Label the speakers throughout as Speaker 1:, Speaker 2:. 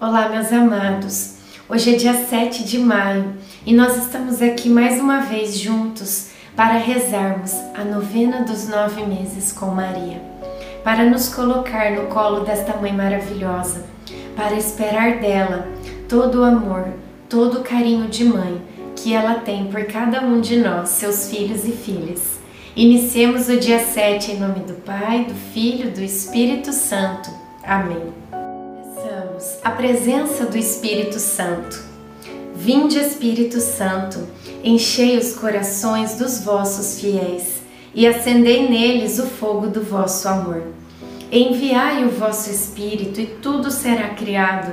Speaker 1: Olá, meus amados. Hoje é dia 7 de maio e nós estamos aqui mais uma vez juntos para rezarmos a novena dos nove meses com Maria, para nos colocar no colo desta mãe maravilhosa, para esperar dela todo o amor, todo o carinho de mãe que ela tem por cada um de nós, seus filhos e filhas. Iniciemos o dia 7 em nome do Pai, do Filho, do Espírito Santo. Amém a presença do Espírito Santo. Vinde, Espírito Santo, enchei os corações dos vossos fiéis e acendei neles o fogo do vosso amor. Enviai o vosso Espírito e tudo será criado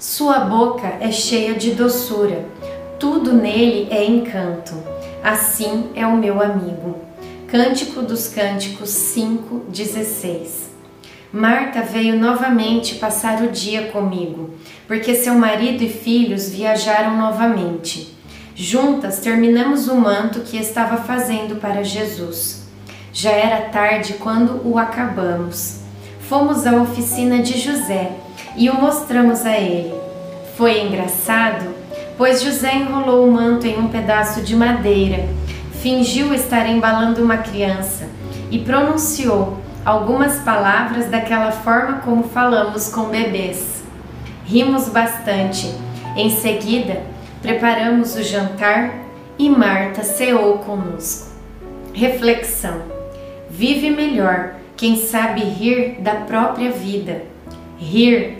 Speaker 1: Sua boca é cheia de doçura, tudo nele é encanto. Assim é o meu amigo. Cântico dos Cânticos 5:16. Marta veio novamente passar o dia comigo, porque seu marido e filhos viajaram novamente. Juntas terminamos o manto que estava fazendo para Jesus. Já era tarde quando o acabamos. Fomos à oficina de José e o mostramos a ele. Foi engraçado, pois José enrolou o manto em um pedaço de madeira, fingiu estar embalando uma criança e pronunciou algumas palavras daquela forma como falamos com bebês. Rimos bastante. Em seguida, preparamos o jantar e Marta ceou conosco. Reflexão: Vive melhor quem sabe rir da própria vida. Rir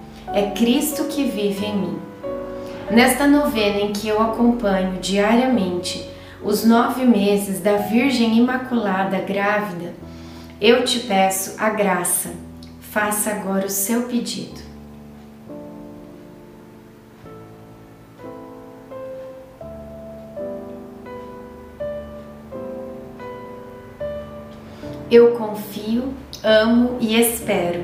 Speaker 1: é Cristo que vive em mim. Nesta novena em que eu acompanho diariamente, os nove meses da Virgem Imaculada grávida, eu te peço a graça. Faça agora o seu pedido. Eu confio, amo e espero,